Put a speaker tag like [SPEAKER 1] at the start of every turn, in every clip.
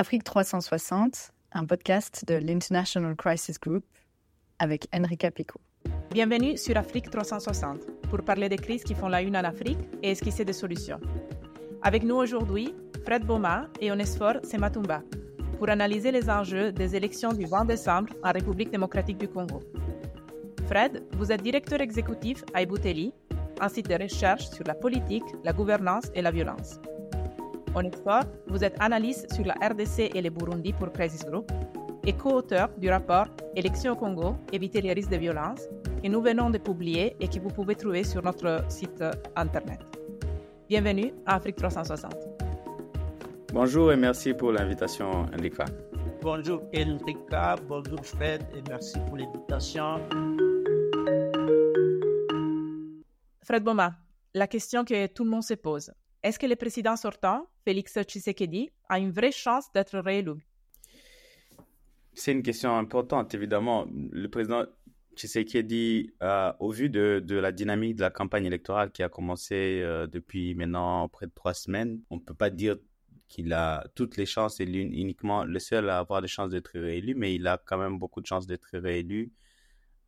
[SPEAKER 1] Afrique 360, un podcast de l'International Crisis Group avec Enrica Pico.
[SPEAKER 2] Bienvenue sur Afrique 360 pour parler des crises qui font la une en Afrique et esquisser des solutions. Avec nous aujourd'hui, Fred Boma et Onesfor Sematumba pour analyser les enjeux des élections du 20 décembre en République démocratique du Congo. Fred, vous êtes directeur exécutif à Ebouteli, un site de recherche sur la politique, la gouvernance et la violence. Onesfor, vous êtes analyste sur la RDC et le Burundi pour Crisis Group et co-auteur du rapport Élections au Congo, éviter les risques de violence que nous venons de publier et que vous pouvez trouver sur notre site internet. Bienvenue à Afrique 360.
[SPEAKER 3] Bonjour et merci pour l'invitation, Enrica.
[SPEAKER 4] Bonjour Enrica, bonjour Fred et merci pour l'invitation.
[SPEAKER 2] Fred Boma, la question que tout le monde se pose. Est-ce que le président sortant, Félix Tshisekedi, a une vraie chance d'être réélu
[SPEAKER 3] C'est une question importante, évidemment. Le président Tshisekedi, euh, au vu de, la dynamique de la campagne électorale qui a commencé euh, depuis maintenant près de trois semaines, on ne peut pas dire qu'il a toutes les chances et uniquement le seul à avoir des chances d'être réélu, mais il a quand même beaucoup de chances d'être réélu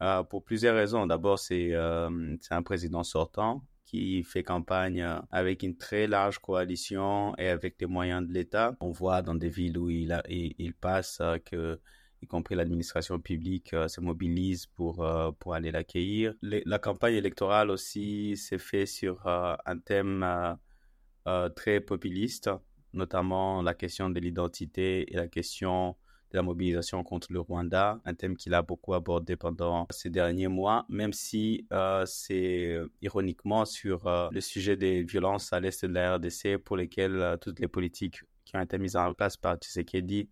[SPEAKER 3] euh, pour plusieurs raisons. D'abord, c'est un président sortant qui fait campagne euh, avec une très large coalition et avec les moyens de l'État. On voit dans des villes où il, passe euh, que y compris l'administration publique euh, se mobilise pour, pour aller l'accueillir. La campagne électorale aussi s'est faite sur un thème très populiste, notamment la question de l'identité et la question de la mobilisation contre le Rwanda, un thème qu'il a beaucoup abordé pendant ces derniers mois, même si euh, c'est euh, ironiquement sur euh, le sujet des violences à l'est de la RDC pour lesquelles toutes les politiques qui ont été mises en place par Tshisekedi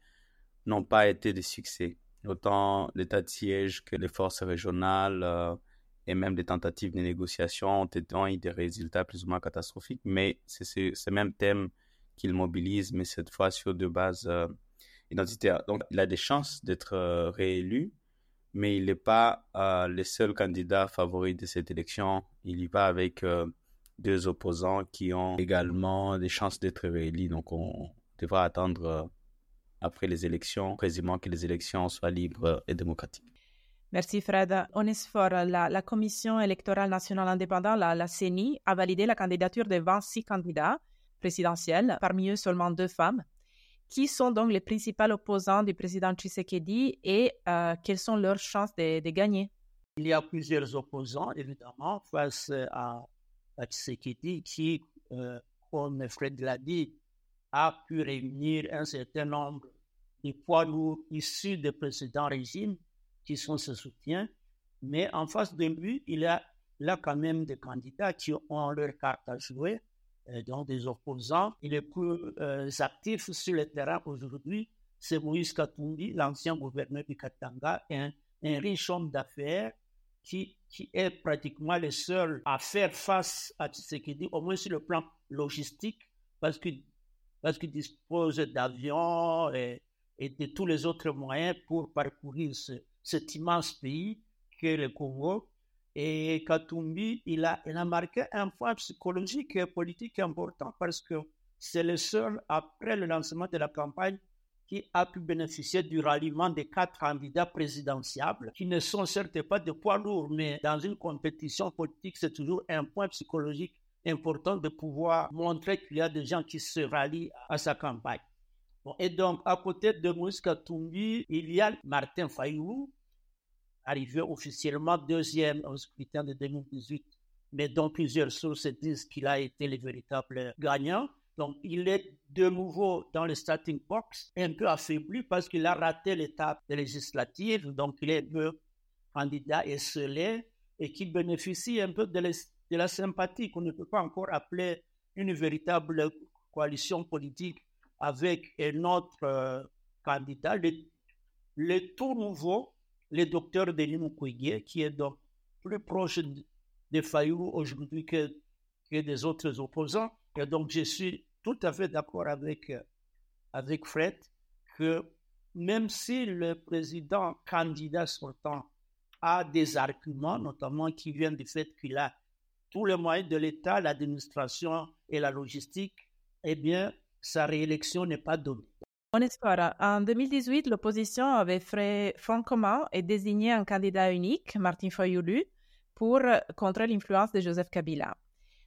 [SPEAKER 3] n'ont pas été des succès. Autant l'état de siège que les forces régionales et même les tentatives de négociation ont, eu des résultats plus ou moins catastrophiques, mais c'est ce même thème qu'il mobilise, mais cette fois sur deux bases identitaire. Donc, il a des chances d'être euh, réélu, mais il n'est pas euh, le seul candidat favori de cette élection. Il y va avec euh, deux opposants qui ont également des chances d'être réélus. Donc, on devra attendre après les élections, précisément que les élections soient libres et démocratiques.
[SPEAKER 2] Merci Fred. Onesfor, la, la Commission électorale nationale indépendante, la CENI, a validé la candidature de 26 candidats présidentiels, parmi eux seulement deux femmes. Qui sont donc les principaux opposants du président Tshisekedi et euh, quelles sont leurs chances de, gagner?
[SPEAKER 4] Il y a plusieurs opposants, évidemment, face à, Tshisekedi qui, euh, comme Fred l'a dit, a pu réunir un certain nombre de poids lourds issus des précédents régimes qui sont ses soutiens. Mais en face de lui, il y a là quand même des candidats qui ont leur carte à jouer donc des opposants. Il est plus euh, actif sur le terrain aujourd'hui. C'est Moïse Katumbi, l'ancien gouverneur du Katanga, un, un riche homme d'affaires qui, qui est pratiquement le seul à faire face à Tshisekedi, au moins sur le plan logistique, parce qu'il parce qu'il dispose d'avions et, et, de tous les autres moyens pour parcourir ce, cet immense pays qu'est le Congo. Et Katumbi, il a, il a marqué un point psychologique et politique important parce que c'est le seul, après le lancement de la campagne, qui a pu bénéficier du ralliement des quatre candidats présidentiables, qui ne sont certes pas de poids lourds, mais dans une compétition politique, c'est toujours un point psychologique important de pouvoir montrer qu'il y a des gens qui se rallient à sa campagne. et donc, à côté de Moïse Katumbi, il y a Martin Fayou, arrivé officiellement deuxième au scrutin de 2018, mais dont plusieurs sources disent qu'il a été le véritable gagnant. Donc, il est de nouveau dans le starting box, un peu affaibli parce qu'il a raté l'étape législative. Donc, il est un candidat esselé et qui bénéficie un peu de, la sympathie qu'on ne peut pas encore appeler une véritable coalition politique avec un autre euh, candidat. Le tout nouveau le docteur Denis Mukwege, qui est donc plus proche de Fayou aujourd'hui que, que, des autres opposants. Et donc, je suis tout à fait d'accord avec, avec Fred que même si le président candidat sortant a des arguments, notamment qui viennent du fait qu'il a tous les moyens de l'État, l'administration et la logistique, eh bien, sa réélection n'est pas donnée.
[SPEAKER 2] On espère. En 2018, l'opposition avait fait front commun et désigné un candidat unique, Martin Fayoulu, pour contrer l'influence de Joseph Kabila.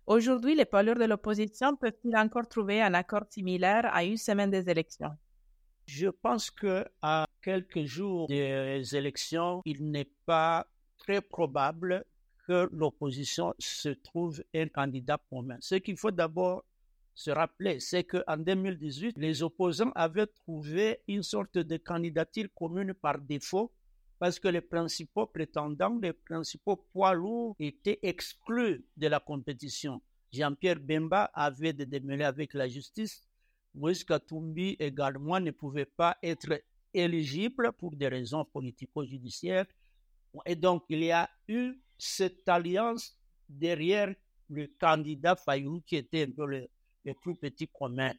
[SPEAKER 2] Aujourd'hui, les poilures de l'opposition peuvent-ils encore trouver un accord similaire à une semaine des élections?
[SPEAKER 4] Je pense que à quelques jours des élections, il n'est pas très probable que l'opposition se trouve un candidat commun. Ce qu'il faut d'abord se rappeler, c'est qu'en 2018, les opposants avaient trouvé une sorte de candidature commune par défaut parce que les principaux prétendants, les principaux poids lourds étaient exclus de la compétition. Jean-Pierre Bemba avait des démêlés avec la justice. Moïse Katumbi également ne pouvait pas être éligible pour des raisons politico-judiciaires. Et donc, il y a eu cette alliance derrière le candidat Fayou qui était un peu le, les plus petits communs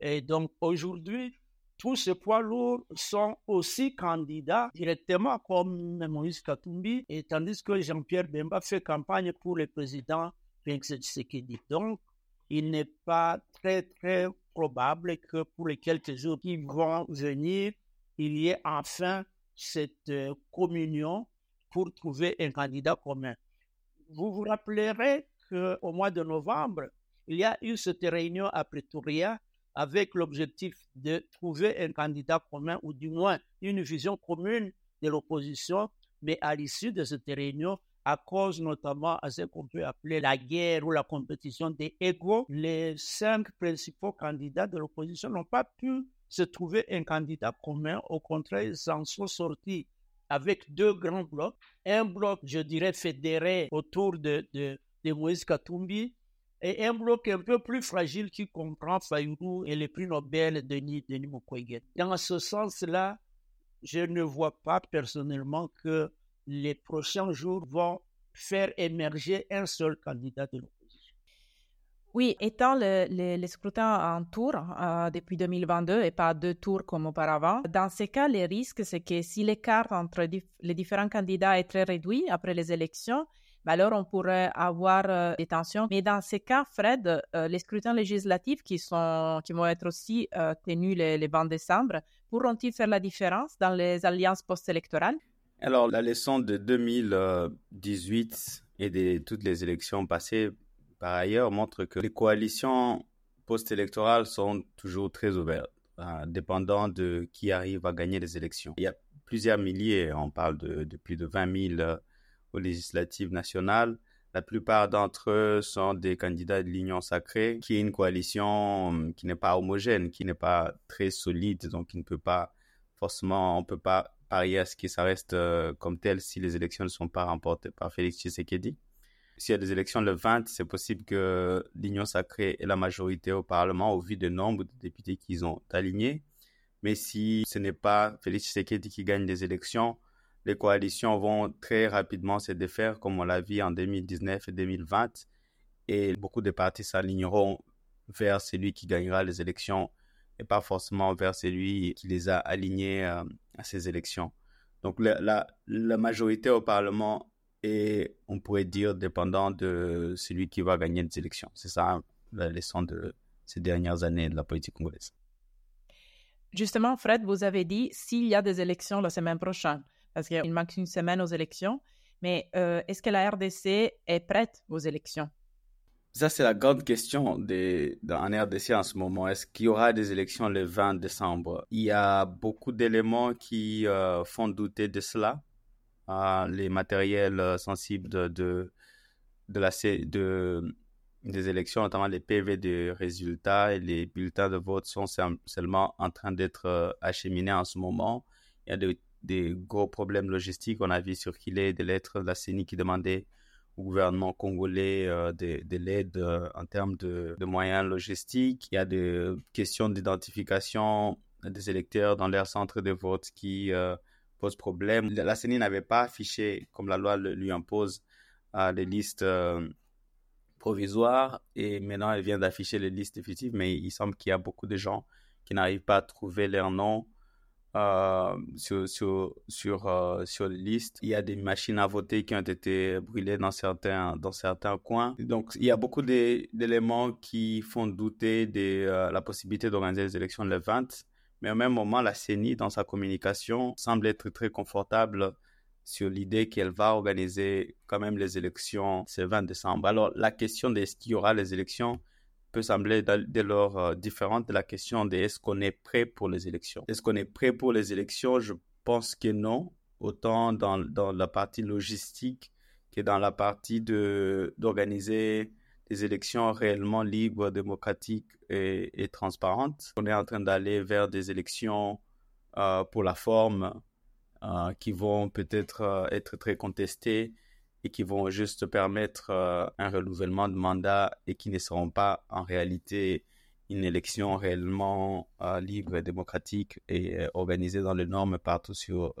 [SPEAKER 4] Et donc aujourd'hui, tous ces poids lourds sont aussi candidats directement comme Moïse Katumbi, et tandis que Jean-Pierre Bemba fait campagne pour le président Félix Tshisekedi. Donc, il n'est pas très, très probable que pour les quelques jours qui vont venir, il y ait enfin cette euh, communion pour trouver un candidat commun. Vous vous rappellerez qu'au mois de novembre, il y a eu cette réunion à Pretoria avec l'objectif de trouver un candidat commun ou du moins une vision commune de l'opposition. Mais à l'issue de cette réunion, à cause notamment à ce qu'on peut appeler la guerre ou la compétition des égaux, les cinq principaux candidats de l'opposition n'ont pas pu se trouver un candidat commun. Au contraire, ils en sont sortis avec deux grands blocs. Un bloc, je dirais, fédéré autour de, de, de Moïse Katumbi et un bloc un peu plus fragile qui comprend Fayourou et les prix Nobel Denis, Denis. Dans ce sens-là, je ne vois pas personnellement que les prochains jours vont faire émerger un seul candidat de l'opposition.
[SPEAKER 2] Oui, étant le, le, scrutin en tour euh, depuis 2022 et pas deux tours comme auparavant, dans ces cas, le risque, c'est que si l'écart entre les différents candidats est très réduit après les élections, alors on pourrait avoir euh, des tensions. Mais dans ces cas, Fred, euh, les scrutins législatifs qui, sont, qui vont être aussi euh, tenus les, les 20 décembre, pourront-ils faire la différence dans les alliances post-électorales?
[SPEAKER 3] Alors, la leçon de 2018 et de toutes les élections passées, par ailleurs, montre que les coalitions post-électorales sont toujours très ouvertes, dépendant de qui arrive à gagner les élections. Il y a plusieurs milliers, on parle de, de plus de 20 000 aux législatives nationales. La plupart d'entre eux sont des candidats de l'Union sacrée, qui est une coalition hum, qui n'est pas homogène, qui n'est pas très solide, donc qui ne peut pas forcément, on peut pas parier à ce que ça reste euh, comme tel si les élections ne sont pas remportées par Félix Tshisekedi. S'il y a des élections le 20, c'est possible que l'Union sacrée ait la majorité au Parlement au vu du nombre de députés qu'ils ont alignés. Mais si ce n'est pas Félix Tshisekedi qui gagne les élections, les coalitions vont très rapidement se défaire, comme on l'a vu en 2019 et 2020, et beaucoup de partis s'aligneront vers celui qui gagnera les élections et pas forcément vers celui qui les a alignés euh, à ces élections. Donc la, la, majorité au Parlement est, on pourrait dire, dépendant de celui qui va gagner les élections. C'est ça la leçon de ces dernières années de la politique congolaise.
[SPEAKER 2] Justement, Fred, vous avez dit s'il y a des élections la semaine prochaine parce qu'il manque une semaine aux élections. Mais euh, est-ce que la RDC est prête aux élections?
[SPEAKER 3] Ça, c'est la grande question des, en RDC en ce moment. Est-ce qu'il y aura des élections le 20 décembre? Il y a beaucoup d'éléments qui euh, font douter de cela. Ah, les matériels euh, sensibles de, de, de la, de, des élections, notamment les PV de résultats et les bulletins de vote sont seulement en train d'être acheminés en ce moment. Il y a de des gros problèmes logistiques. On a vu circuler des lettres de la CENI qui demandaient au gouvernement congolais euh, de, l'aide euh, en termes de, moyens logistiques. Il y a des questions d'identification des électeurs dans leur centre de vote qui euh, posent problème. La CENI n'avait pas affiché, comme la loi lui impose, les listes provisoires et maintenant elle vient d'afficher les listes définitives, mais il semble qu'il y a beaucoup de gens qui n'arrivent pas à trouver leur nom euh, sur, sur, sur, euh, sur les listes. Il y a des machines à voter qui ont été brûlées dans certains, dans certains coins. Donc, il y a beaucoup d'éléments qui font douter de euh, la possibilité d'organiser les élections le 20. Mais au même moment, la CENI, dans sa communication, semble être très confortable sur l'idée qu'elle va organiser quand même les élections ce 20 décembre. Alors, la question de ce qu'il y aura les élections peut sembler dès lors euh, différente de la question de est-ce qu'on est prêt pour les élections? Est-ce qu'on est prêt pour les élections? Je pense que non, autant dans, dans la partie logistique que dans la partie de d'organiser des élections réellement libres, démocratiques et, et, transparentes. On est en train d'aller vers des élections euh, pour la forme euh, qui vont peut-être être très contestées et qui vont juste permettre euh, un renouvellement de mandat et qui ne seront pas en réalité une élection réellement euh, libre démocratique et euh, organisée dans les normes partout sur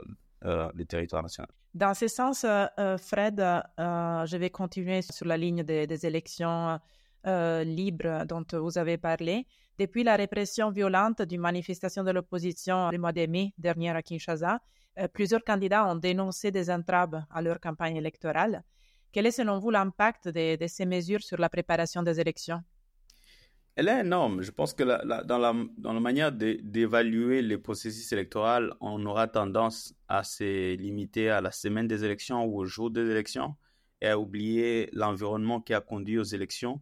[SPEAKER 3] le territoire national.
[SPEAKER 2] Dans ce sens, Fred, je vais continuer sur la ligne des, des élections libres dont vous avez parlé. Depuis la répression violente d'une manifestation de l'opposition le mois de mai dernier à Kinshasa, euh, plusieurs candidats ont dénoncé des entraves à leur campagne électorale. Quel est selon vous l'impact de, ces mesures sur la préparation des élections?
[SPEAKER 3] Elle est énorme. Je pense que dans, la, dans la manière d'évaluer les processus électoraux, on aura tendance à se limiter à la semaine des élections ou au jour des élections et à oublier l'environnement qui a conduit aux élections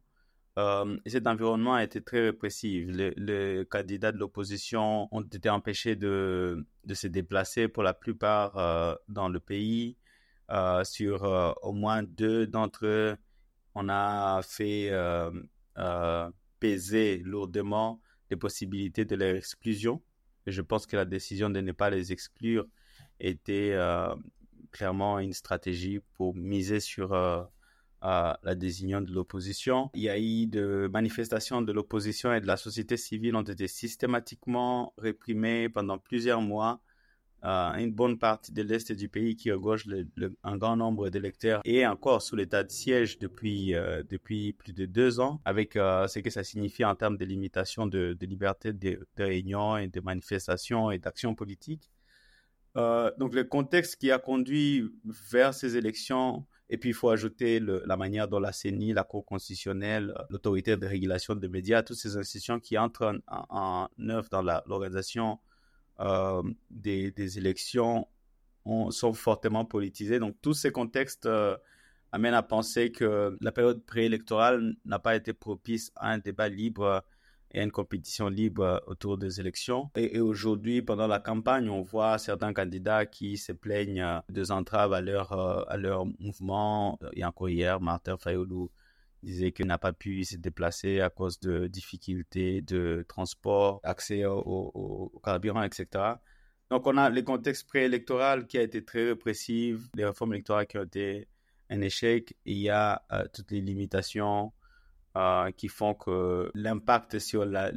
[SPEAKER 3] euh, et cet environnement a été très répressif. Les, candidats de l'opposition ont été empêchés de, de, se déplacer pour la plupart euh, dans le pays. Euh, sur au moins deux d'entre eux, on a fait peser lourdement les possibilités de leur exclusion. Et je pense que la décision de ne pas les exclure était clairement une stratégie pour miser sur à la désignation de l'opposition. Il y a eu de manifestations de l'opposition et de la société civile ont été systématiquement réprimées pendant plusieurs mois. Euh, une bonne partie de l'Est du pays qui regorge un grand nombre d'électeurs est encore sous l'état de siège depuis, euh, depuis plus de deux ans, avec euh, ce que ça signifie en termes de limitation de, de liberté de, de, réunion et de manifestation et d'action politique. donc le contexte qui a conduit vers ces élections et puis, il faut ajouter la manière dont la CENI, la Cour constitutionnelle, l'autorité de régulation des médias, toutes ces institutions qui entrent en, œuvre dans l'organisation euh, des, élections sont fortement politisées. Donc, tous ces contextes euh, amènent à penser que la période préélectorale n'a pas été propice à un débat libre et une compétition libre autour des élections. Et, aujourd'hui, pendant la campagne, on voit certains candidats qui se plaignent des entraves à leur, euh, à leur mouvement. A encore hier, Martin Fayoulou disait qu'il n'a pas pu se déplacer à cause de difficultés de transport, accès au, carburant, etc. Donc, on a le contexte préélectoral qui a été très répressif, les réformes électorales qui ont été un échec. il y a euh, toutes les limitations euh, qui font que l'impact sur la,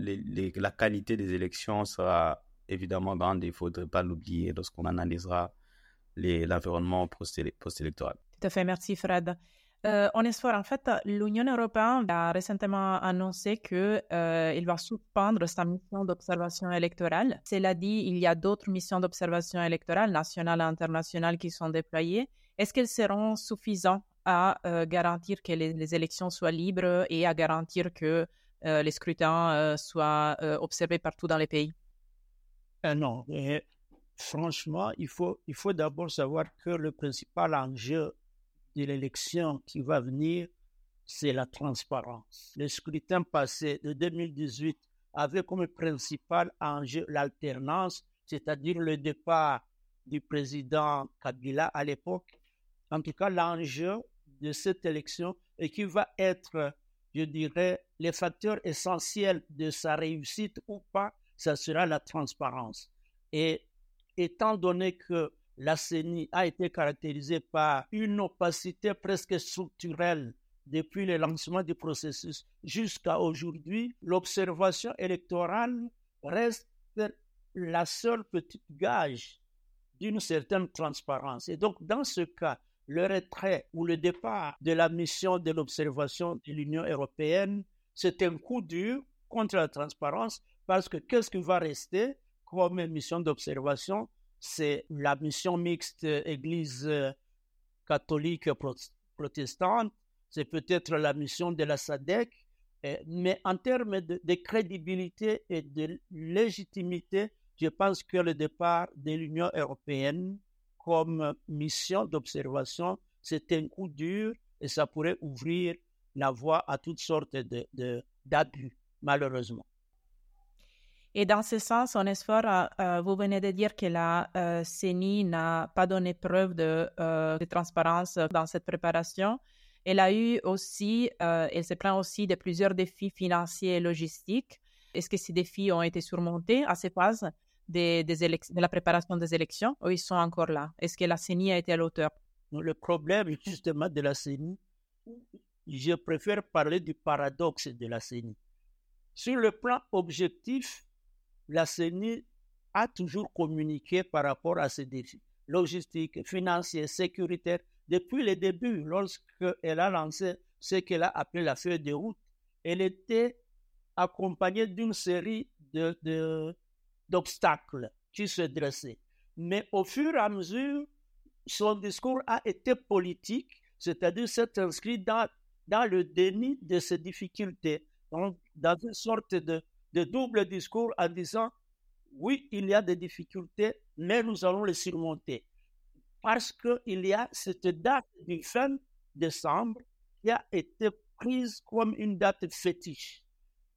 [SPEAKER 3] qualité des élections sera évidemment grand. Il ne faudrait pas l'oublier lorsqu'on analysera l'environnement post-électoral.
[SPEAKER 2] Tout à fait, merci Fred. Euh, on en fait, l'Union européenne a récemment annoncé qu'il euh, va suspendre sa mission d'observation électorale. Cela dit, il y a d'autres missions d'observation électorale, nationales et internationales, qui sont déployées. Est-ce qu'elles seront suffisantes à euh, garantir que les, élections soient libres et à garantir que euh, les scrutins euh, soient observés partout dans les pays
[SPEAKER 4] Non, franchement, il faut, il faut d'abord savoir que le principal enjeu de l'élection qui va venir, c'est la transparence. Le scrutin passé de 2018 avait comme principal enjeu l'alternance, c'est-à-dire le départ du président Kabila à l'époque. En tout cas, l'enjeu de cette élection et qui va être, je dirais, les facteurs essentiels de sa réussite ou pas, ça sera la transparence. Et étant donné que la CENI a été caractérisée par une opacité presque structurelle depuis le lancement du processus jusqu'à aujourd'hui, l'observation électorale reste la seule petite gage d'une certaine transparence. Et donc, dans ce cas, le retrait ou le départ de la mission de l'observation de l'Union européenne, c'est un coup dur contre la transparence parce que qu'est-ce qui va rester comme mission d'observation, c'est la mission mixte Église catholique protestante, c'est peut-être la mission de la SADEC, mais en termes de, crédibilité et de légitimité, je pense que le départ de l'Union européenne comme mission d'observation, c'est un coup dur et ça pourrait ouvrir la voie à toutes sortes d'abus, de, d'abus, malheureusement.
[SPEAKER 2] Et dans ce sens, Onesphore, euh, euh, vous venez de dire que la euh, CENI n'a pas donné preuve de, euh, de, transparence dans cette préparation. Elle a eu aussi, euh, elle se plaint aussi de plusieurs défis financiers et logistiques. Est-ce que ces défis ont été surmontés à ces phases? Des, des de la préparation des élections ou ils sont encore là Est-ce que la CENI a été à l'auteur
[SPEAKER 4] Le problème justement de la CENI, je préfère parler du paradoxe de la CENI. Sur le plan objectif, la CENI a toujours communiqué par rapport à ces défis logistiques, financiers, sécuritaires. Depuis le début, lorsqu'elle a lancé ce qu'elle a appelé la feuille de route, elle était accompagnée d'une série de, de, d'obstacles qui se dressaient. Mais au fur et à mesure, son discours a été politique, c'est-à-dire s'est inscrit dans, dans le déni de ces difficultés, donc dans une sorte de, de double discours en disant oui, il y a des difficultés, mais nous allons les surmonter. Parce qu'il y a cette date du fin décembre qui a été prise comme une date fétiche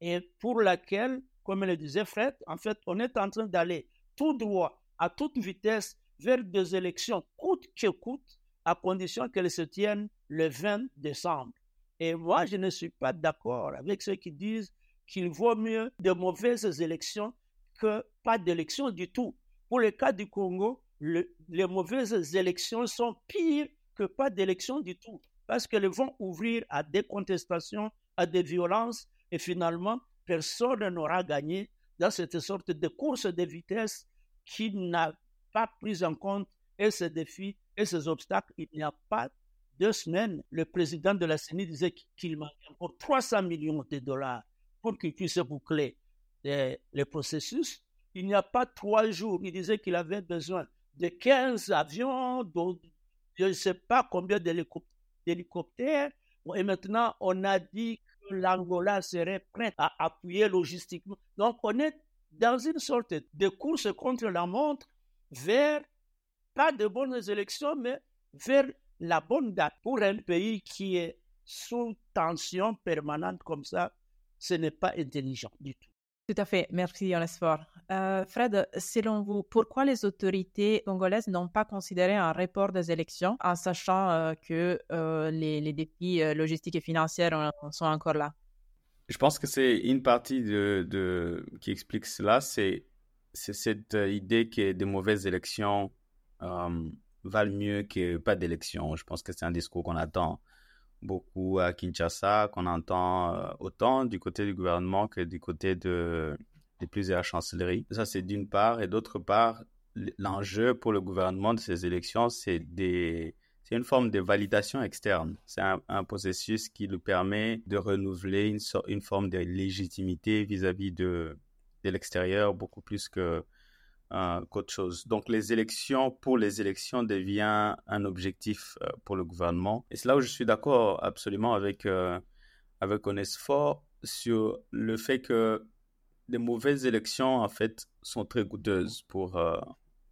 [SPEAKER 4] et pour laquelle comme le disait Fred, en fait, on est en train d'aller tout droit, à toute vitesse, vers des élections, coûte que coûte, à condition qu'elles se tiennent le 20 décembre. Et moi, je ne suis pas d'accord avec ceux qui disent qu'il vaut mieux de mauvaises élections que pas d'élections du tout. Pour le cas du Congo, le, les mauvaises élections sont pires que pas d'élections du tout, parce qu'elles vont ouvrir à des contestations, à des violences, et finalement, personne n'aura gagné dans cette sorte de course de vitesse qui n'a pas pris en compte et ces défis et ces obstacles. Il n'y a pas deux semaines, le président de la CENI disait qu'il manquait encore 300 millions de dollars pour qu'il puisse boucler les, les processus. Il n'y a pas trois jours, il disait qu'il avait besoin de 15 avions, je ne sais pas combien d'hélicoptères. Et maintenant, on a dit l'Angola serait prête à appuyer logistiquement. Donc, on est dans une sorte de course contre la montre vers pas de bonnes élections, mais vers la bonne date. Pour un pays qui est sous tension permanente comme ça, ce n'est pas intelligent du tout.
[SPEAKER 2] Tout à fait. Merci, Onesphore. Euh, Fred, selon vous, pourquoi les autorités congolaises n'ont pas considéré un report des élections en sachant euh, que euh, les, défis euh, logistiques et financiers sont encore là?
[SPEAKER 3] Je pense que c'est une partie de, qui explique cela, c'est cette idée que des mauvaises élections valent mieux que pas d'élections. Je pense que c'est un discours qu'on attend beaucoup à Kinshasa, qu'on entend euh, autant du côté du gouvernement que du côté de, de plusieurs chancelleries. Ça, c'est d'une part. Et d'autre part, l'enjeu pour le gouvernement de ces élections, c'est des... Une forme de validation externe. C'est un, un, processus qui lui permet de renouveler une, so une forme de légitimité vis-à-vis -vis de, de l'extérieur, beaucoup plus que euh, qu'autre chose. Donc les élections pour les élections devient un objectif euh, pour le gouvernement. Et c'est là où je suis d'accord absolument avec euh, avec Onesfort sur le fait que les mauvaises élections en fait sont très coûteuses pour euh,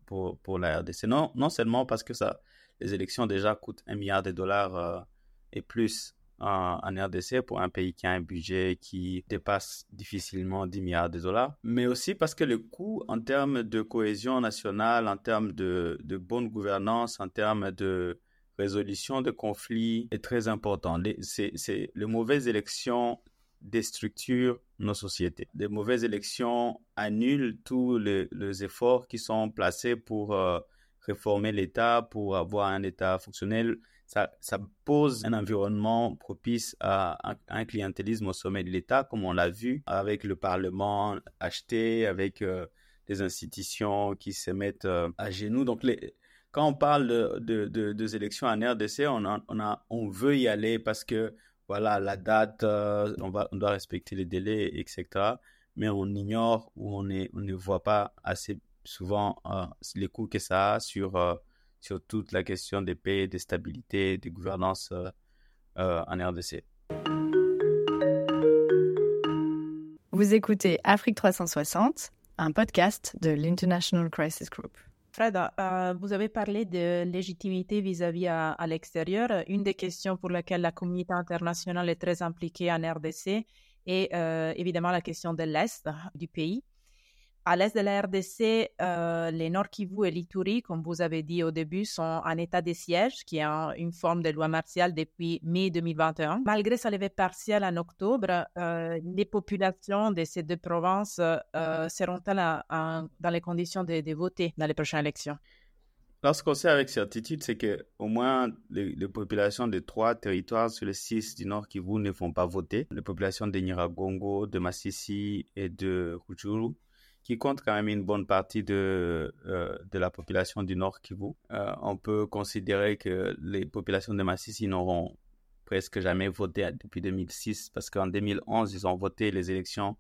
[SPEAKER 3] pour pour la RDC. Non non seulement parce que ça les élections déjà coûtent un milliard de dollars et plus en, en, RDC pour un pays qui a un budget qui dépasse difficilement 10 milliards de dollars, mais aussi parce que le coût en termes de cohésion nationale, en termes de, de bonne gouvernance, en termes de résolution de conflits est très important. C'est les mauvaises élections déstructurent nos sociétés. Les mauvaises élections annulent tous les, efforts qui sont placés pour euh, réformer l'État, pour avoir un État fonctionnel ça, pose un environnement propice à, un clientélisme au sommet de l'État, comme on l'a vu avec le Parlement acheté, avec euh, les institutions qui se mettent euh, à genoux. Donc, quand on parle de, de, de, de élections en RDC, on, a, on, a, on veut y aller parce que, voilà, la date, euh, on, va, on doit respecter les délais, etc. mais on ignore ou on, est, on ne voit pas assez souvent les coûts que ça a sur, sur toute la question des paix, des stabilités, des gouvernances en RDC.
[SPEAKER 1] Vous écoutez Afrique 360, un podcast de l'International Crisis Group.
[SPEAKER 2] Fred, euh, vous avez parlé de légitimité vis-à-vis à, à l'extérieur. Une des questions pour lesquelles la communauté internationale est très impliquée en RDC est euh, évidemment la question de l'Est du pays à l'est de la RDC, euh, les Nord Kivu et l'Ituri, comme vous avez dit au début, sont en état de siège, qui est une forme de loi martiale depuis mai 2021. Malgré sa levée partielle en octobre, euh, les populations de ces deux provinces euh, seront-elles dans les conditions de, voter dans les prochaines élections?
[SPEAKER 3] Lorsqu'on sait avec certitude, c'est que au moins les, populations de trois territoires sur les six du Nord Kivu ne vont pas voter. Les populations de Niragongo, de Massissi et de Rutshuru qui compte quand même une bonne partie de, euh, de la population du Nord Kivu. Euh, on peut considérer que les populations de Massissi n'auront presque jamais voté depuis 2006 parce qu'en 2011, ils ont voté les élections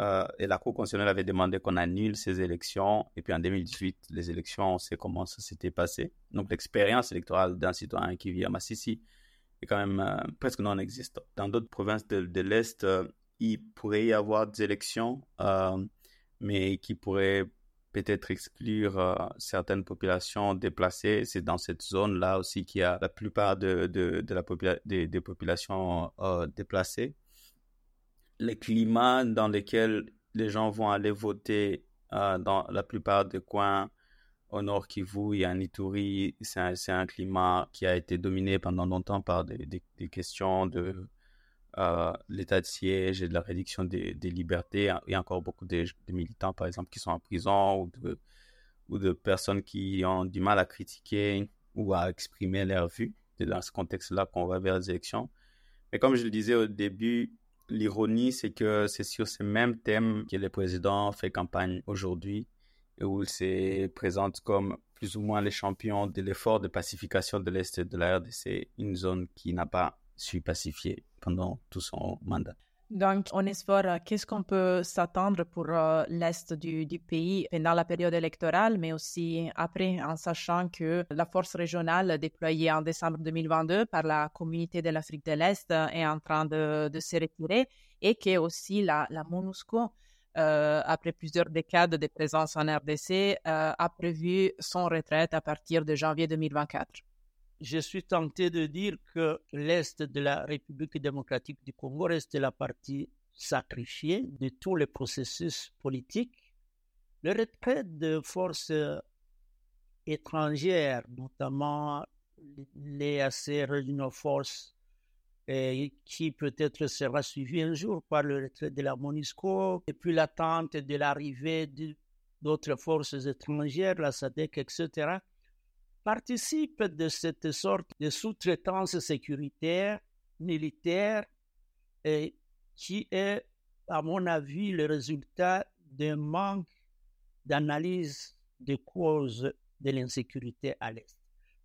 [SPEAKER 3] euh, et la Cour constitutionnelle avait demandé qu'on annule ces élections. Et puis en 2018, les élections, on sait comment ça s'était passé. Donc l'expérience électorale d'un citoyen qui vit à Massissi est quand même presque non existante. Dans d'autres provinces de l'Est, il pourrait y avoir des élections mais qui pourrait peut-être exclure euh, certaines populations déplacées. C'est dans cette zone-là aussi qu'il y a la plupart de, la des, des, populations euh, déplacées. Les climats dans lesquels les gens vont aller voter euh, dans la plupart des coins au nord Kivu et en Ituri, c'est un, climat qui a été dominé pendant longtemps par des questions de l'état de siège et de la réduction des, libertés. Il y a encore beaucoup de, militants, par exemple, qui sont en prison ou de, ou de personnes qui ont du mal à critiquer ou à exprimer leur vue. C'est dans ce contexte-là qu'on va vers les élections. Mais comme je le disais au début, l'ironie, c'est que c'est sur ces mêmes thèmes que le président fait campagne aujourd'hui et où il se présente comme plus ou moins les champions de l'effort de pacification de l'Est de la RDC, une zone qui n'a pas su pacifier pendant tout son mandat.
[SPEAKER 2] Donc, on espère qu'est-ce qu'on peut s'attendre pour euh, l'Est du, pays pendant la période électorale, mais aussi après, en sachant que la force régionale déployée en décembre 2022 par la communauté de l'Afrique de l'Est est en train de, se retirer et que aussi la, MONUSCO, euh, après plusieurs décades de présence en RDC, euh, a prévu son retraite à partir de janvier 2024
[SPEAKER 4] je suis tenté de dire que l'Est de la République démocratique du Congo reste la partie sacrifiée de tous les processus politiques. Le retrait de forces étrangères, notamment les assez Regional Force, et qui peut-être sera suivi un jour par le retrait de la MONUSCO, et puis l'attente de l'arrivée d'autres forces étrangères, la SADC, etc., participe de cette sorte de sous-traitance sécuritaire, militaire, qui est, à mon avis, le résultat d'un manque d'analyse des causes de l'insécurité à l'Est.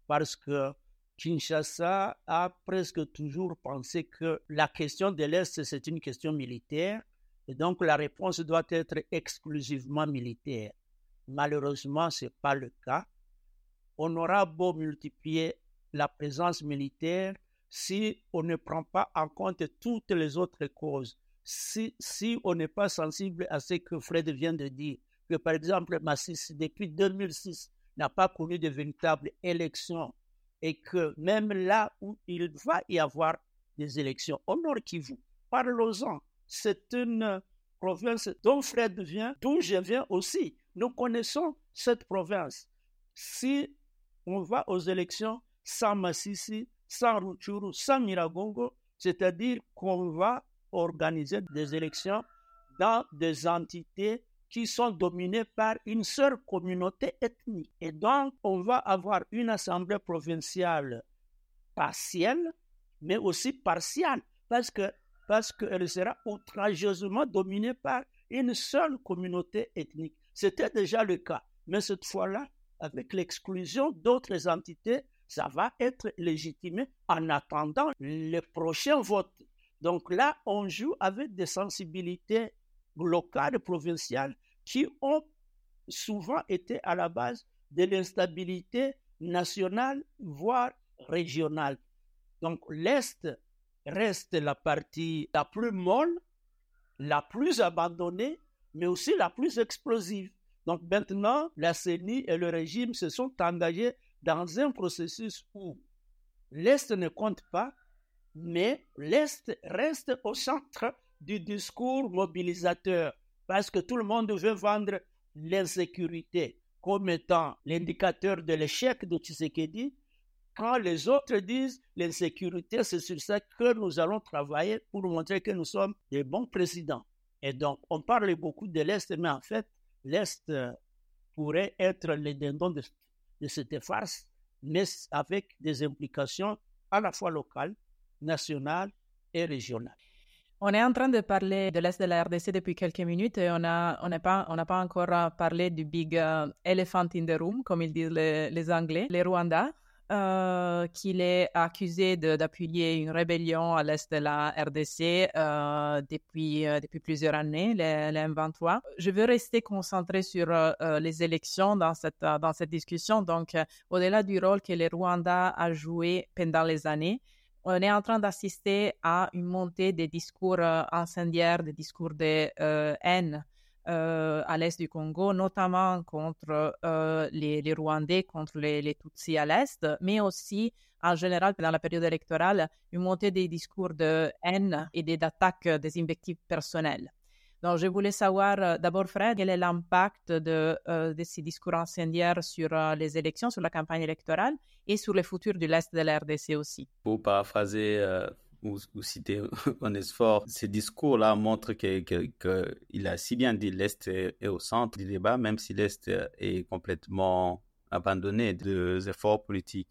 [SPEAKER 4] Parce que Kinshasa a presque toujours pensé que la question de l'Est, c'est une question militaire, et donc la réponse doit être exclusivement militaire. Malheureusement, ce n'est pas le cas on aura beau multiplier la présence militaire si on ne prend pas en compte toutes les autres causes, si, si on n'est pas sensible à ce que Fred vient de dire, que par exemple Massis, depuis 2006, n'a pas connu de véritables élections et que même là où il va y avoir des élections, au Nord Kivu, parlons-en, c'est une province dont Fred vient, d'où je viens aussi. Nous connaissons cette province. Si on va aux élections sans Massissi, sans Ruchuru, sans Miragongo, c'est-à-dire qu'on va organiser des élections dans des entités qui sont dominées par une seule communauté ethnique. Et donc, on va avoir une assemblée provinciale partielle, mais aussi partielle, parce que parce qu'elle sera outrageusement dominée par une seule communauté ethnique. C'était déjà le cas, mais cette fois-là, avec l'exclusion d'autres entités, ça va être légitimé en attendant le prochain vote. Donc là, on joue avec des sensibilités locales provinciales qui ont souvent été à la base de l'instabilité nationale, voire régionale. Donc l'Est reste la partie la plus molle, la plus abandonnée, mais aussi la plus explosive. Donc maintenant, la CENI et le régime se sont engagés dans un processus où l'Est ne compte pas, mais l'Est reste au centre du discours mobilisateur, parce que tout le monde veut vendre l'insécurité comme étant l'indicateur de l'échec de Tshisekedi, quand les autres disent l'insécurité, c'est sur ça que nous allons travailler pour montrer que nous sommes des bons présidents. Et donc, on parle beaucoup de l'Est, mais en fait, l'Est euh, pourrait être le dindon de, cette farce, mais avec des implications à la fois locales, nationales et régionales.
[SPEAKER 2] On est en train de parler de l'Est de la RDC depuis quelques minutes et on n'a on pas, pas encore parlé du big euh, elephant in the room, comme ils disent les, les Anglais, les Rwandais. Euh, qu'il est accusé d'appuyer une rébellion à l'est de la RDC euh, depuis, euh, depuis plusieurs années, les, les, M23. Je veux rester concentré sur les élections dans cette, dans cette discussion. Donc, au-delà du rôle que le Rwanda a joué pendant les années, on est en train d'assister à une montée des discours incendiaires, des discours de haine euh, à l'est du Congo, notamment contre euh, les, Rwandais, contre les, Tutsis à l'est, mais aussi en général pendant la période électorale, une montée des discours de haine et d'attaques des invectives personnelles. Donc, je voulais savoir euh, d'abord, Fred, quel est l'impact de, ces discours incendiaires sur les élections, sur la campagne électorale et sur le futur de l'Est de la RDC aussi?
[SPEAKER 3] Pour paraphraser ou, ou citer Onesphore, ces discours-là montrent qu'il que, a si bien dit l'Est est, au centre du débat, même si l'Est est complètement abandonné des efforts politiques.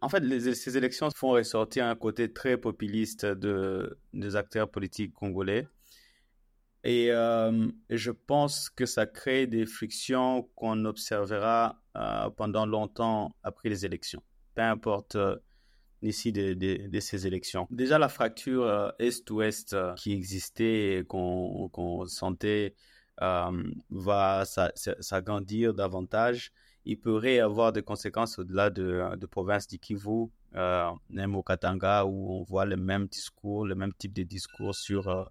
[SPEAKER 3] En fait, ces élections font ressortir un côté très populiste de, des acteurs politiques congolais. Et, euh, je pense que ça crée des frictions qu'on observera euh, pendant longtemps après les élections. Peu importe euh, ici de, de, ces élections. Déjà, la fracture euh, Est-Ouest euh, qui existait et qu'on sentait euh, va s'agrandir davantage. Il pourrait y avoir des conséquences au-delà de, de province du Kivu, même au Katanga, où on voit le même discours, le même type de discours sur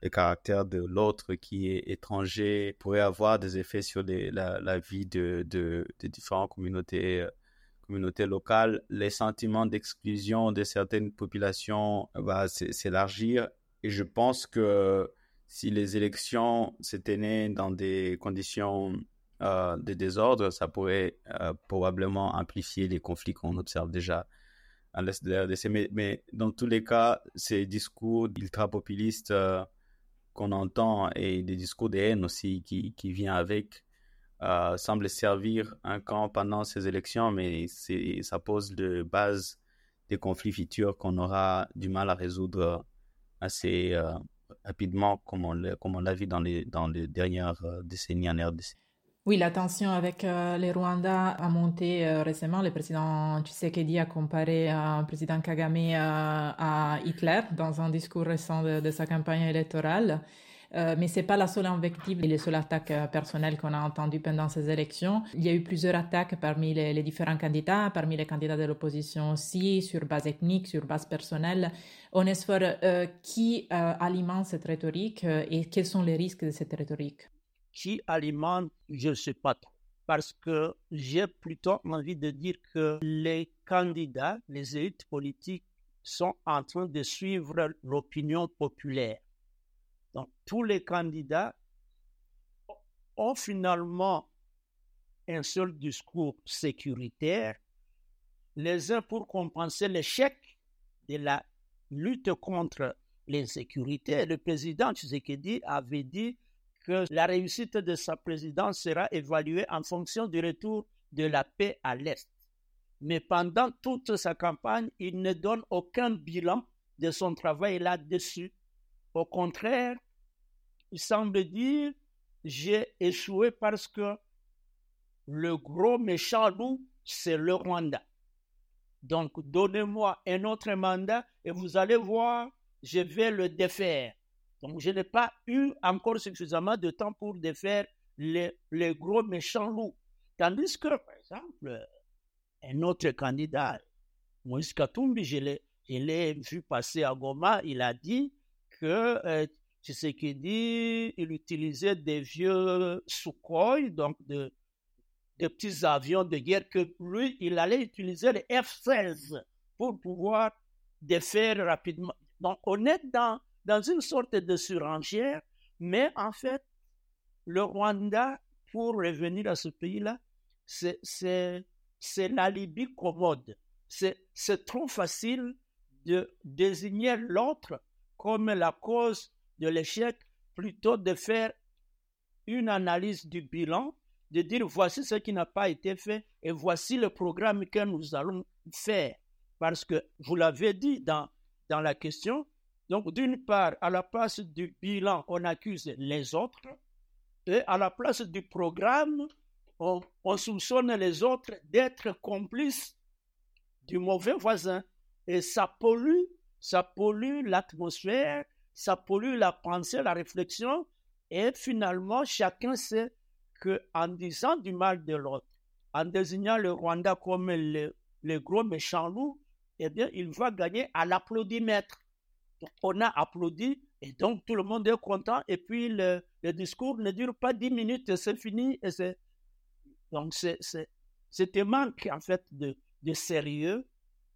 [SPEAKER 3] le caractère de l'autre qui est étranger, pourrait avoir des effets sur la, la, vie de, de, de différentes communautés communautés locales, les sentiments d'exclusion de certaines populations va s'élargir. Et je pense que si les élections se tenaient dans des conditions euh, de désordre, ça pourrait euh, probablement amplifier les conflits qu'on observe déjà à l'est de la RDC. Mais, dans tous les cas, ces discours ultra-populistes euh, qu'on entend et des discours de haine aussi qui, qui viennent avec, euh, semble servir un camp pendant ces élections, mais ça pose de base des conflits futurs qu'on aura du mal à résoudre assez euh, rapidement, comme on l'a vu dans les, dernières euh, décennies en RDC.
[SPEAKER 2] Oui, la tension avec les Rwandais a monté récemment. Le président Tshisekedi a comparé le président Kagame à Hitler dans un discours récent de sa campagne électorale. Euh, mais c'est pas la seule invective et les seules attaques euh, personnelles qu'on a entendues pendant ces élections. Il y a eu plusieurs attaques parmi les, différents candidats, parmi les candidats de l'opposition aussi, sur base ethnique, sur base personnelle. On espère euh, qui alimente cette rhétorique et quels sont les risques de cette rhétorique?
[SPEAKER 4] Qui alimente, je ne sais pas trop parce que j'ai plutôt envie de dire que les candidats, les élites politiques sont en train de suivre l'opinion populaire. Donc, tous les candidats ont finalement un seul discours sécuritaire, les uns pour compenser l'échec de la lutte contre l'insécurité. Le président Tshisekedi avait dit que la réussite de sa présidence sera évaluée en fonction du retour de la paix à l'Est. Mais pendant toute sa campagne, il ne donne aucun bilan de son travail là-dessus. Au contraire, il semble dire, j'ai échoué parce que le gros méchant loup, c'est le Rwanda. Donc, donnez-moi un autre mandat et vous allez voir, je vais le défaire. Donc, je n'ai pas eu encore suffisamment de temps pour défaire les, les gros méchants loups. Tandis que, par exemple, un autre candidat, Moïse Katumbi, je l'ai vu passer à Goma, il a dit que euh, dit, il utilisait des vieux Sukhoi, donc de, des petits avions de guerre, que lui, il allait utiliser les F-16 pour pouvoir défaire rapidement. Donc, on est dans, dans une sorte de surenchère, mais en fait, le Rwanda, pour revenir à ce pays-là, c'est la Libye commode. C'est trop facile de désigner l'autre comme la cause de l'échec plutôt de faire une analyse du bilan, de dire voici ce qui n'a pas été fait et voici le programme que nous allons faire. Parce que vous l'avez dit dans, dans la question, donc d'une part, à la place du bilan, on accuse les autres, et à la place du programme, on, on soupçonne les autres d'être complices du mauvais voisin. Et ça pollue, ça pollue l'atmosphère ça pollue la pensée, la réflexion, et finalement, chacun sait qu'en disant du mal de l'autre, en désignant le Rwanda comme le, gros méchant loup, eh bien, il va gagner à l'applaudimètre. On a applaudi, et donc tout le monde est content, et puis le, discours ne dure pas dix minutes, et c'est fini. Et c'est... Donc, c'est, c'était manque, en fait, de sérieux,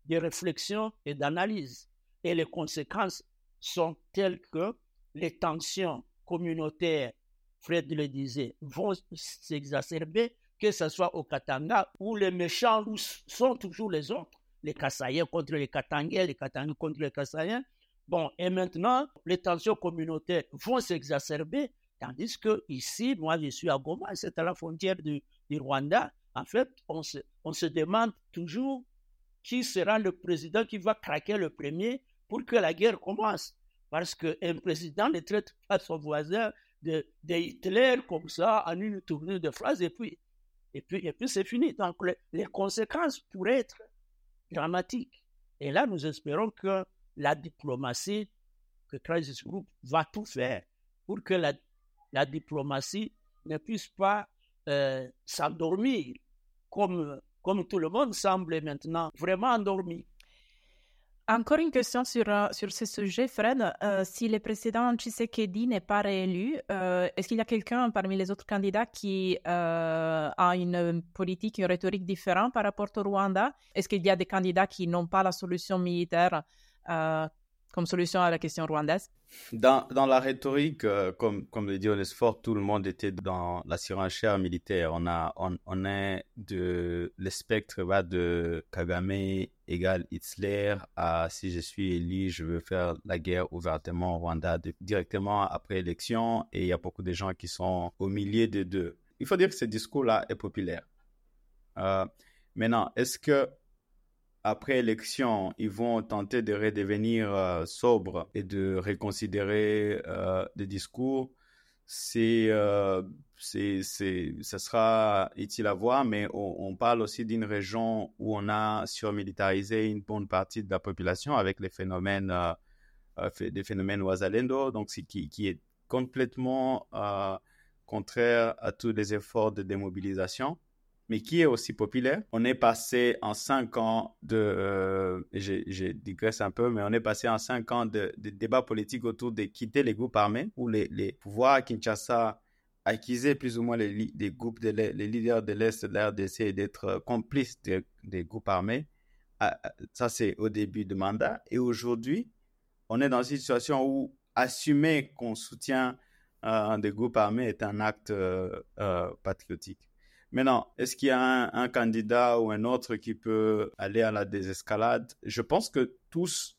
[SPEAKER 4] de réflexion et d'analyse. Et les conséquences sont telles que les tensions communautaires, Fred le disait, vont s'exacerber, que ce soit au Katanga, où les méchants sont toujours les autres, les Kassaïens contre les Katangais, les Katangais contre les Kassaïens. Bon, et maintenant, les tensions communautaires vont s'exacerber, tandis que ici, moi je suis à Goma, c'est à la frontière du, du, Rwanda. En fait, on se, on se demande toujours qui sera le président qui va craquer le premier pour que la guerre commence. Parce qu'un président ne traite pas son voisin de, Hitler comme ça en une tournure de phrases et puis, et puis, et puis c'est fini. Donc les, conséquences pourraient être dramatiques. Et là, nous espérons que la diplomatie, que Crisis Group va tout faire pour que la, la diplomatie ne puisse pas euh, s'endormir comme, comme tout le monde semble maintenant vraiment endormi.
[SPEAKER 2] Encore une question sur, euh, sur ce sujet, Fred. Euh, si le président Tshisekedi n'est pas réélu, euh, est-ce qu'il y a quelqu'un parmi les autres candidats qui a une politique, une rhétorique différente par rapport au Rwanda? Est-ce qu'il y a des candidats qui n'ont pas la solution militaire comme solution à la question rwandaise?
[SPEAKER 3] Dans, dans la rhétorique, euh, comme, comme le dit Onesfort, tout le monde était dans la surenchère militaire. On, a, on, on est de le spectre va de Kagame égale Hitler à si je suis élu, je veux faire la guerre ouvertement au Rwanda directement après l'élection. Et il y a beaucoup de gens qui sont au milieu des deux. Il faut dire que ce discours-là est populaire. Euh, maintenant, est-ce que après élection, ils vont tenter de redevenir euh, sobres et de reconsidérer euh, des discours. C'est, euh, c'est, c'est, ça sera utile à voir, mais on, parle aussi d'une région où on a surmilitarisé une bonne partie de la population avec les phénomènes, des phénomènes Ouazalendo, donc qui, qui est complètement contraire à tous les efforts de démobilisation mais qui est aussi populaire. On est passé en cinq ans de, euh, j'ai digresse un peu, mais on est passé en cinq ans de, de débats politiques autour de quitter les groupes armés, où les, pouvoirs à Kinshasa acquisaient plus ou moins les, groupes, les leaders de l'Est de la RDC et d'être complices des groupes armés. Ah, ah, ça, c'est au début du mandat. Et aujourd'hui, on est dans une situation où assumer qu'on soutient euh, des groupes armés est un acte euh, euh patriotique. Maintenant, est-ce qu'il y a un, candidat ou un autre qui peut aller à la désescalade? Je pense que tous,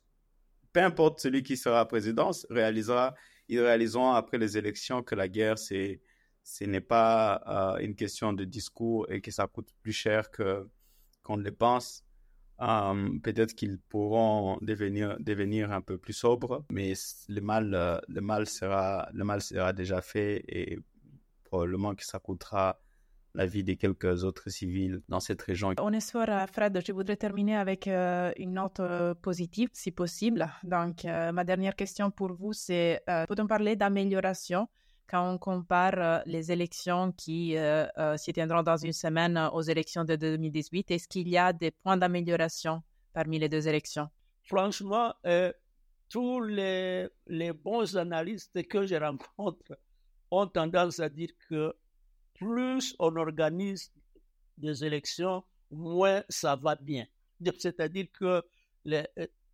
[SPEAKER 3] peu importe celui qui sera président, réalisera, ils réaliseront après les élections que la guerre, c'est, ce n'est pas euh, une question de discours et que ça coûte plus cher que qu'on le pense. Euh, peut-être qu'ils pourront devenir, devenir un peu plus sobres, mais le mal, euh, le mal sera, le mal sera déjà fait et probablement que ça coûtera la vie des quelques autres civils dans cette région.
[SPEAKER 2] On est sur Fred, je voudrais terminer avec une note positive, si possible. Donc, ma dernière question pour vous, c'est peut-on parler d'amélioration quand on compare les élections qui s'y tiendront dans une semaine aux élections de 2018 Est-ce qu'il y a des points d'amélioration parmi les deux élections?
[SPEAKER 4] Franchement, tous les, les bons analystes que je rencontre ont tendance à dire que plus on organise des élections, moins ça va bien. C'est-à-dire que les,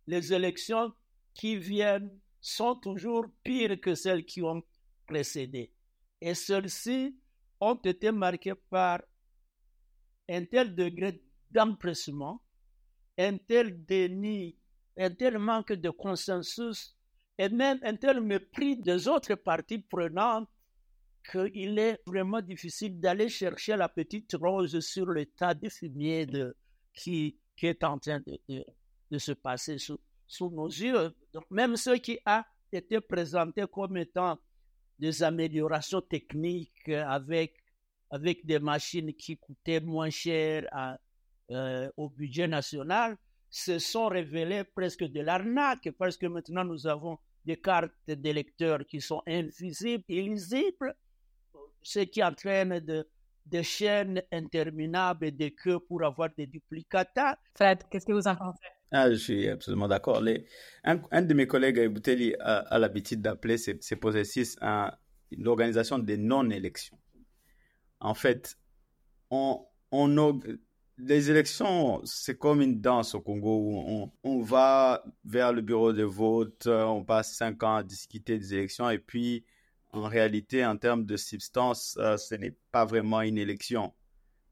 [SPEAKER 4] les, élections qui viennent sont toujours pires que celles qui ont précédé. Et celles-ci ont été marquées par un tel degré d'empressement, un tel déni, un tel manque de consensus et même un tel mépris des autres parties prenantes qu'il est vraiment difficile d'aller chercher la petite rose sur le tas de fumier de, qui, qui est en train de, se passer sous, sous, nos yeux. Donc, même ce qui a été présenté comme étant des améliorations techniques avec, avec des machines qui coûtaient moins cher euh, au budget national, se sont révélées presque de l'arnaque parce que maintenant nous avons des cartes d'électeurs qui sont invisibles, illisibles, ce qui entraîne de, des chaînes interminables et des queues pour avoir des duplicata.
[SPEAKER 2] Fred, qu'est-ce que vous en pensez?
[SPEAKER 3] Ah, je suis absolument d'accord. Un, un, de mes collègues à Bouteli a, l'habitude d'appeler ces, ces processus l'organisation des non-élections. En fait, on, on, les élections, c'est comme une danse au Congo où on, on, va vers le bureau de vote, on passe cinq ans à discuter des élections et puis en réalité, en termes de substance, euh, ce n'est pas vraiment une élection.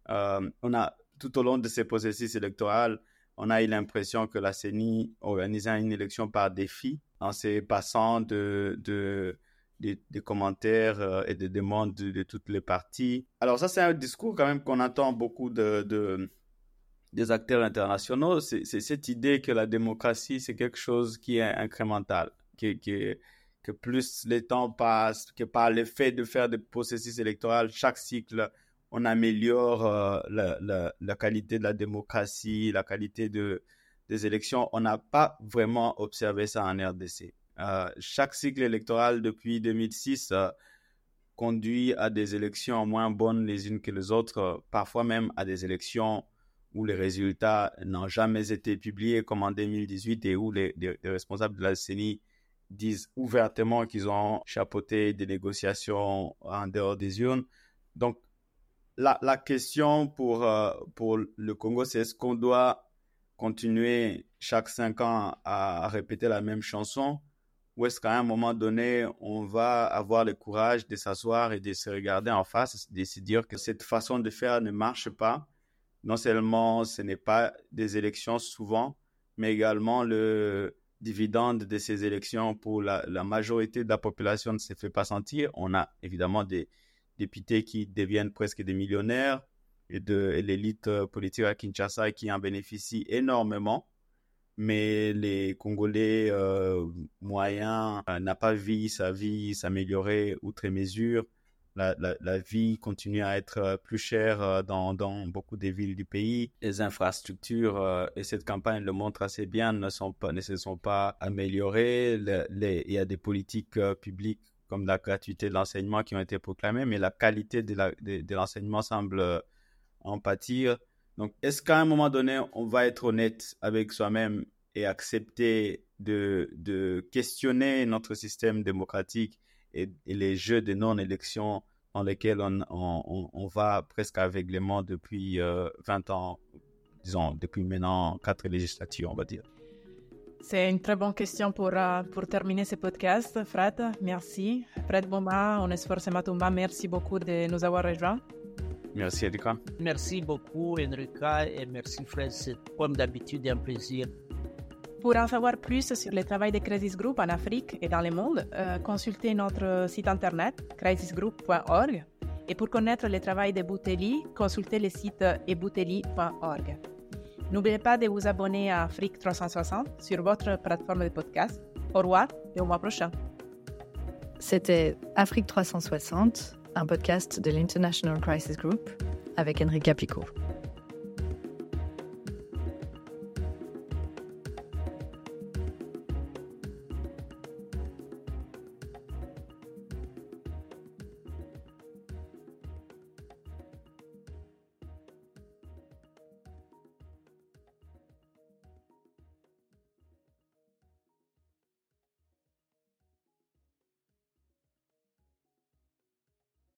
[SPEAKER 3] Euh, on a, tout au long de ces processus électoraux, on a eu l'impression que la CENI organisait une élection par défi en se passant de, de, des commentaires euh, et des demandes de, toutes les parties. Alors ça, c'est un discours quand même qu'on entend beaucoup de, de des acteurs internationaux. C'est cette idée que la démocratie, c'est quelque chose qui est incrémental, qui, qui, que plus le temps passe, que par le fait de faire des processus électoraux, chaque cycle, on améliore euh, la, qualité de la démocratie, la qualité de, des élections. On n'a pas vraiment observé ça en RDC. Euh, chaque cycle électoral depuis 2006 euh, conduit à des élections moins bonnes les unes que les autres, parfois même à des élections où les résultats n'ont jamais été publiés comme en 2018 et où les, les, les responsables de la CENI disent ouvertement qu'ils ont chapeauté des négociations en dehors des urnes. Donc, la, la question pour, euh, pour le Congo, c'est est-ce qu'on doit continuer chaque cinq ans à, répéter la même chanson ou est-ce qu'à un moment donné, on va avoir le courage de s'asseoir et de se regarder en face, de se dire que cette façon de faire ne marche pas. Non seulement ce n'est pas des élections souvent, mais également le, dividende de ces élections pour la, majorité de la population ne se fait pas sentir. On a évidemment des députés qui deviennent presque des millionnaires et de l'élite euh, politique à Kinshasa qui en bénéficie énormément. Mais les Congolais euh, moyens euh, n'ont pas vu sa vie s'améliorer outre mesure la, la, vie continue à être euh, plus chère euh, dans, dans, beaucoup des villes du pays. Les infrastructures, euh, et cette campagne le montre assez bien, ne, sont pas, ne se sont pas améliorées. Il y a des politiques publiques comme la gratuité de l'enseignement qui ont été proclamées, mais la qualité de, l'enseignement semble en pâtir. Donc, est-ce qu'à un moment donné, on va être honnête avec soi-même et accepter de, de questionner notre système démocratique et, les jeux de non-élection dans lesquels on, on, on, va presque aveuglément depuis 20 euh, ans, disons, depuis maintenant quatre législatures, on va dire.
[SPEAKER 2] C'est une très bonne question pour, euh, pour terminer ce podcast. Fred, merci. Fred Boma, Onesfor Matumba, merci beaucoup de nous avoir rejoints.
[SPEAKER 3] Merci, Erika.
[SPEAKER 4] Merci beaucoup, Enrica, et merci, Fred. C'est comme d'habitude un plaisir
[SPEAKER 2] pour en savoir plus sur le travail de Crisis Group en Afrique et dans le monde, euh, consultez notre site internet crisisgroup.org et pour connaître le travail de Bouteli, consultez le site ebouteli.org. N'oubliez pas de vous abonner à Afrique 360 sur votre plateforme de podcast. Au revoir et au mois prochain.
[SPEAKER 1] C'était Afrique 360, un podcast de l'International Crisis Group avec Enrica Pico.